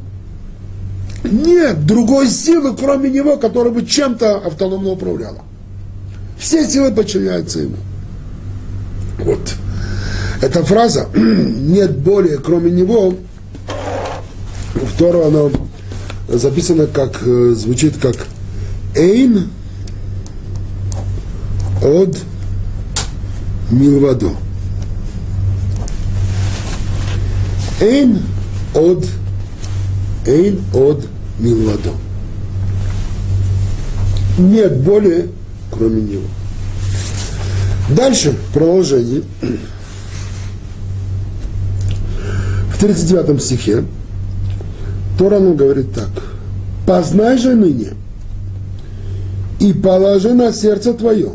Нет другой силы, кроме Него, которая бы чем-то автономно управляла. Все силы подчиняются ему. Вот. Эта фраза «нет более, кроме него» в Тору она записана как, э, звучит как «эйн от милвадо». Эйн от Эйн от милвадо. Нет более кроме него. Дальше, продолжение. В 39 стихе Торан говорит так. «Познай же ныне и положи на сердце твое,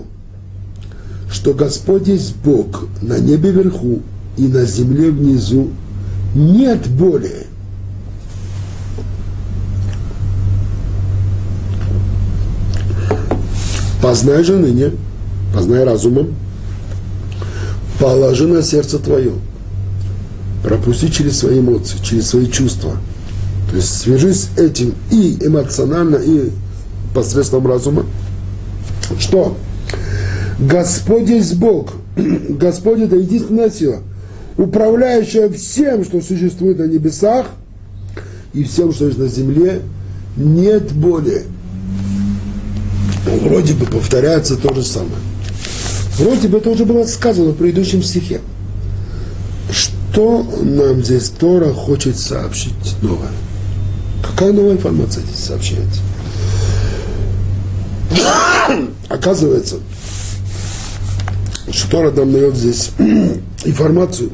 что Господь есть Бог на небе вверху и на земле внизу, нет более Познай же ныне, познай разумом, положи на сердце твое, пропусти через свои эмоции, через свои чувства. То есть свяжись с этим и эмоционально, и посредством разума. Что? Господь есть Бог. Господь это единственная сила, управляющая всем, что существует на небесах, и всем, что есть на земле, нет более вроде бы повторяется то же самое. Вроде бы это уже было сказано в предыдущем стихе. Что нам здесь Тора хочет сообщить новое? Какая новая информация здесь сообщается? Оказывается, что Тора нам дает здесь информацию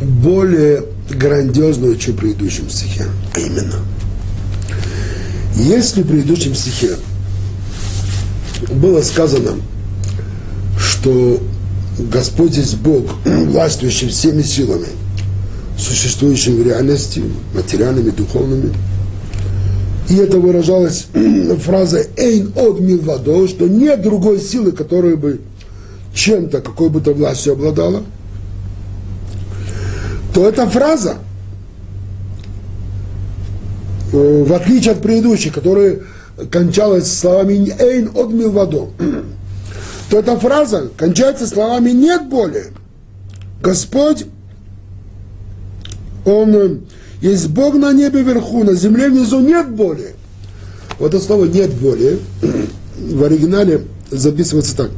более грандиозную, чем в предыдущем стихе. А именно – если в предыдущем стихе было сказано, что Господь здесь Бог, властвующий всеми силами, существующими в реальности, материальными, духовными, и это выражалось фразой «эйн от милвадо», что нет другой силы, которая бы чем-то, какой бы то властью обладала, то эта фраза – Э, в отличие от предыдущих, которые кончалась словами «эйн от милвадо», то эта фраза кончается словами «нет более». Господь, Он э, есть Бог на небе вверху, на земле внизу нет более. Вот это слово «нет более» в оригинале записывается так.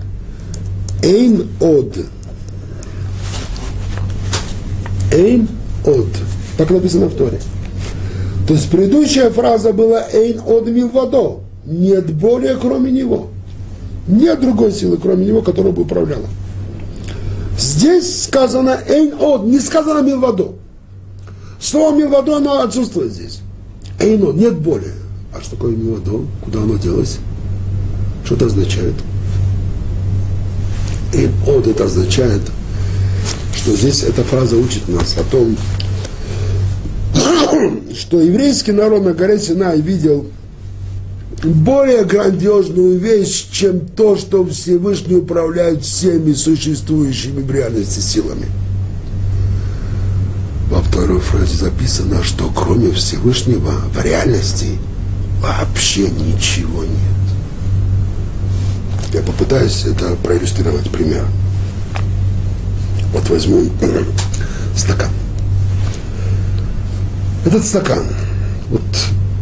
Эйн од. Эйн од. Так написано в Торе. То есть предыдущая фраза была «Эйн од милвадо» – «Нет более, кроме него». Нет другой силы, кроме него, которая бы управляла. Здесь сказано «Эйн од», не сказано «милвадо». Слово «милвадо» оно отсутствует здесь. «Эйн од» – нет более. А что такое «милвадо»? Куда оно делось? Что это означает? И вот это означает, что здесь эта фраза учит нас о том, что еврейский народ на горе Синай видел более грандиозную вещь, чем то, что Всевышний управляет всеми существующими в реальности силами. Во второй фразе записано, что кроме Всевышнего в реальности вообще ничего нет. Я попытаюсь это проиллюстрировать примером. Вот возьму стакан. Этот стакан. Вот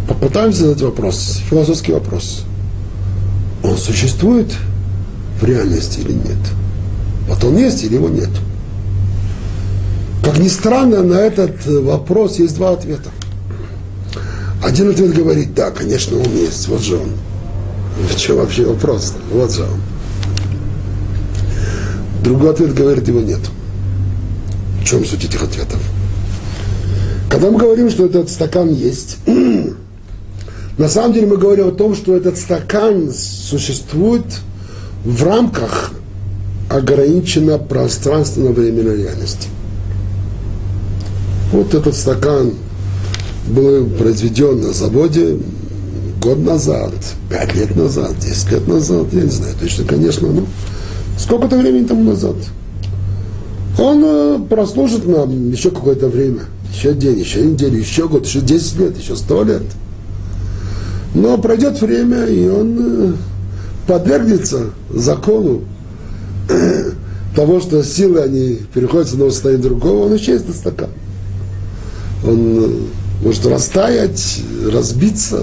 попытаемся задать вопрос, философский вопрос. Он существует в реальности или нет? Вот он есть или его нет? Как ни странно, на этот вопрос есть два ответа. Один ответ говорит, да, конечно, он есть, вот же он. В чем вообще вопрос? Вот же он. Другой ответ говорит, его нет. В чем суть этих ответов? Когда мы говорим, что этот стакан есть, на самом деле мы говорим о том, что этот стакан существует в рамках ограничено пространственно-временной реальности. Вот этот стакан был произведен на заводе год назад, пять лет назад, десять лет назад, я не знаю точно, конечно, но сколько-то времени тому назад. Он э, прослужит нам еще какое-то время – еще день, еще неделю, еще год, еще 10 лет, еще 100 лет. Но пройдет время, и он э, подвергнется закону того, что силы, они переходят с одного состояния другого, он исчезнет из стакана. Он э, может растаять, разбиться,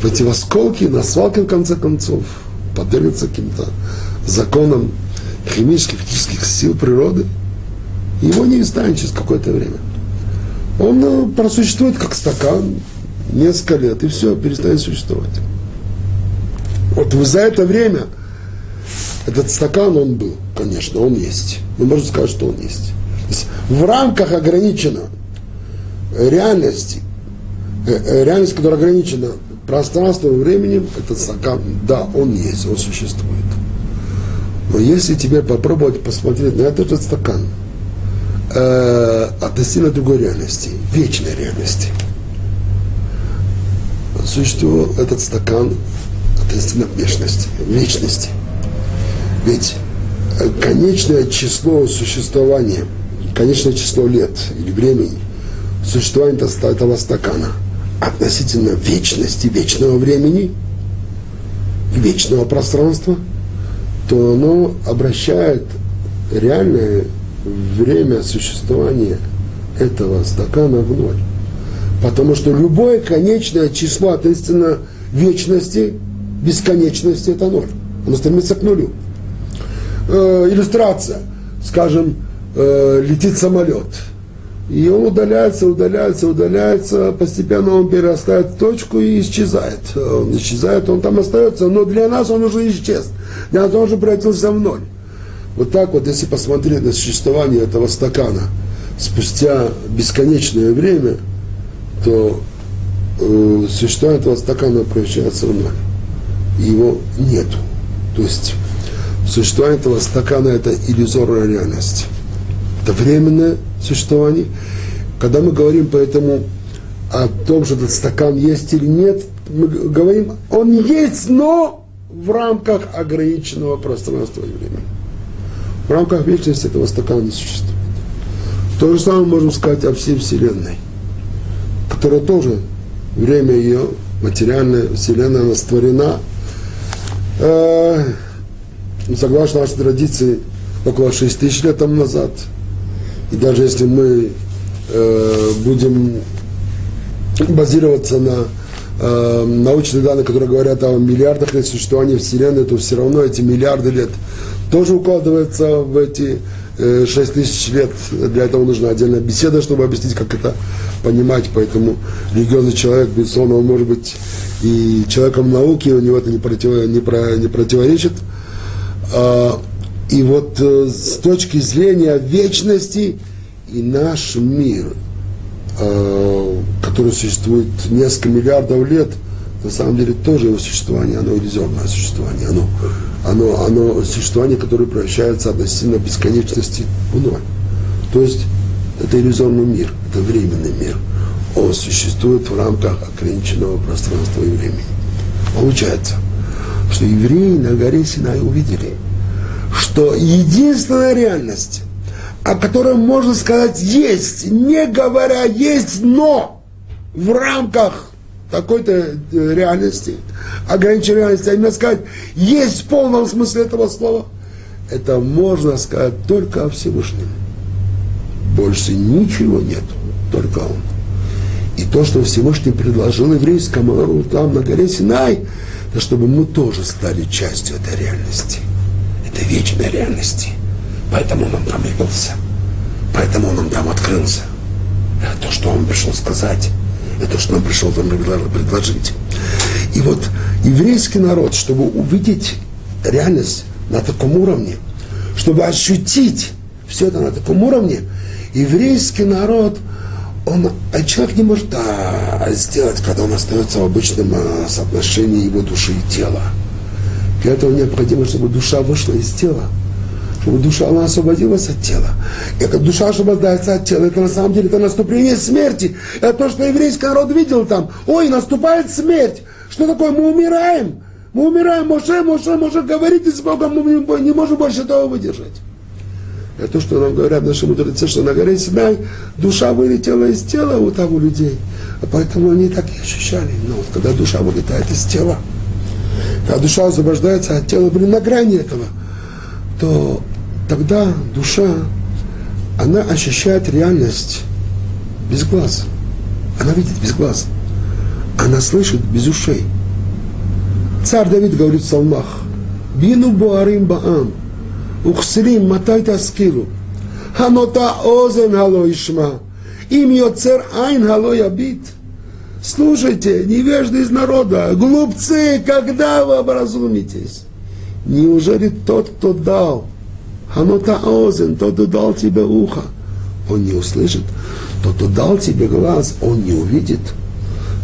в эти осколки, на свалке, в конце концов, подвергнется каким-то законам химических, физических сил природы – его не станет через какое-то время. Он э, просуществует как стакан несколько лет, и все, перестанет существовать. Вот за это время этот стакан, он был, конечно, он есть. Мы можем сказать, что он есть. Есть в рамках ограничено реальности, э, э, реальность, которая ограничена пространством и временем, этот стакан, да, он есть, он существует. Но если теперь попробовать посмотреть на этот стакан – э, относительно другой реальности, вечной реальности. Существовал этот стакан относительно вечности, вечности. Ведь э, конечное число существования, конечное число лет или времени существования этого стакана относительно вечности, вечного времени, вечного пространства, то оно обращает реальное время существования этого стакана в ноль. Потому что любое конечное число относительно вечности, бесконечности – это ноль. Оно стремится к нулю. Э, иллюстрация. Скажем, э, летит самолет. И он удаляется, удаляется, удаляется, постепенно он перерастает в точку и исчезает. Он исчезает, он там остается, но для нас он уже исчез. Для нас он уже превратился в ноль. Вот так вот, если посмотреть на существование этого стакана спустя бесконечное время, то э, существование этого стакана превращается в ноль. Его нету. То есть существование этого стакана – это иллюзорная реальность. Это временное существование. Когда мы говорим поэтому о том, что этот стакан есть или нет, мы говорим, он есть, но в рамках ограниченного пространства и времени. В рамках вечности этого стакана не существует. То же самое можем сказать о всей Вселенной, которая тоже время ее, материальная Вселенная, она створена, э, согласно нашей традиции, около 6 тысяч лет тому назад. И даже если мы э, будем базироваться на э, научные данные, которые говорят о миллиардах лет существования Вселенной, то все равно эти миллиарды лет тоже укладывается в эти э, 6 тысяч лет. Для этого нужна отдельная беседа, чтобы объяснить, как это понимать. Поэтому религиозный человек, безусловно, он может быть и человеком науки, у него это не, против, не, про, не противоречит. И вот э, с точки зрения вечности и наш мир, э, который существует несколько миллиардов лет, на самом деле тоже его существование, оно иллюзорное существование, оно, оно, оно существование, которое превращается относительно бесконечности в ноль. То есть это иллюзорный мир, это временный мир. Он существует в рамках ограниченного пространства и времени. Получается, что евреи на горе Синай увидели, что единственная реальность, о которой можно сказать есть, не говоря есть, но в рамках такой-то э, реальности, ограниченной реальности, а именно сказать, есть в полном смысле этого слова, это можно сказать только о Всевышнем. Больше ничего нет, только Он. И то, что Всевышний предложил еврейскому народу там на горе Синай, это чтобы мы тоже стали частью этой реальности, этой вечной реальности. Поэтому Он нам там явился, поэтому Он нам там открылся. Это то, что Он пришел сказать, это то, что нам пришел там предложить. И вот еврейский народ, чтобы увидеть реальность на таком уровне, чтобы ощутить все это на таком уровне, еврейский народ – он, а человек не может а, сделать, когда он остается в обычном а, соотношении его души и тела. Для этого необходимо, чтобы душа вышла из тела, чтобы душа она освободилась от тела. Когда душа освобождается от тела, это на самом деле это наступление смерти. Это то, что еврейский народ видел там. Ой, наступает смерть. Что такое? Мы умираем. Мы умираем. Моше, Моше, Моше, говорите с Богом, мы не можем больше этого выдержать. Это то, что нам говорят наши мудрецы, что на горе Синай душа вылетела из тела у того людей. А поэтому они так и ощущали. Но вот когда душа вылетает из тела, когда душа освобождается от тела, блин, на грани этого, то тогда душа, она ощущает реальность без глаз. Она видит без глаз. Она слышит без ушей. Царь Давид говорит в псалмах, «Бину буарим баам, ухсилим матай таскиру, ханота озен хало ишма, им йоцер айн хало ябит». Слушайте, невежды из народа, глупцы, когда вы образумитесь? Неужели тот, кто дал, ханота озен, тот, кто дал тебе ухо, он не услышит? Тот, кто дал тебе глаз, он не увидит?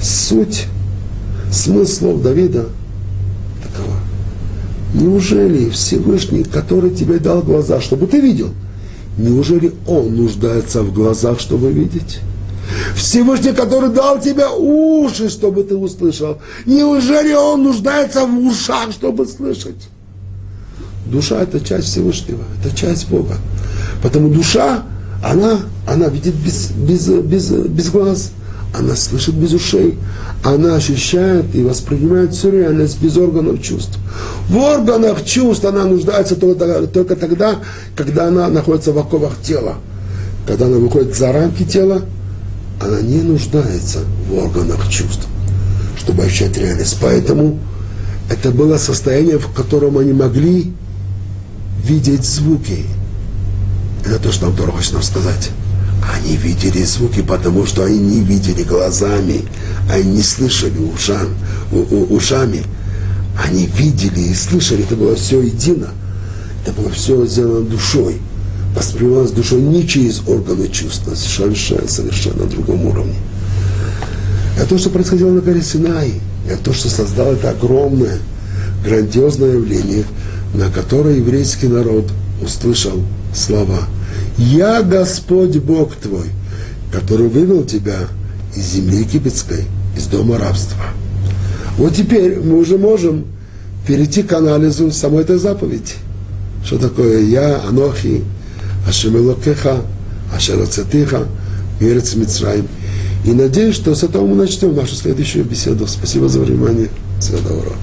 Суть, смысл слов Давида такова. Неужели Всевышний, который тебе дал глаза, чтобы ты видел, неужели Он нуждается в глазах, чтобы видеть? Всевышний, который дал тебе уши, чтобы ты услышал, неужели Он нуждается в ушах, чтобы слышать? Душа – это часть Всевышнего, это часть Бога. Потому душа, она, она видит без, без, без, без глаз – она слышит без ушей, она ощущает и воспринимает всю реальность без органов чувств. В органах чувств она нуждается только, только тогда, когда она находится в оковах тела. Когда она выходит за рамки тела, она не нуждается в органах чувств, чтобы ощущать реальность. Поэтому это было состояние, в котором они могли видеть звуки. Это то, что Тора хочет нам сказать. Они видели звуки, потому что они не видели глазами, они не слышали ушам, у, ушами. Они видели и слышали, это было все едино. Это было все сделано душой. Воспринималось душой не через органы чувств, а совершенно, совершенно на другом уровне. Это то, что происходило на горе Синай. Это то, что создало это огромное, грандиозное явление, на которое еврейский народ услышал слова – я Господь Бог твой, который вывел тебя из земли египетской, из дома рабства. Вот теперь мы уже можем перейти к анализу самой этой заповеди. Что такое я, Анохи, Ашемелокеха, Ашерацатиха, Мерец Мицраим. И надеюсь, что с этого мы начнем нашу следующую беседу. Спасибо за внимание. Всего доброго.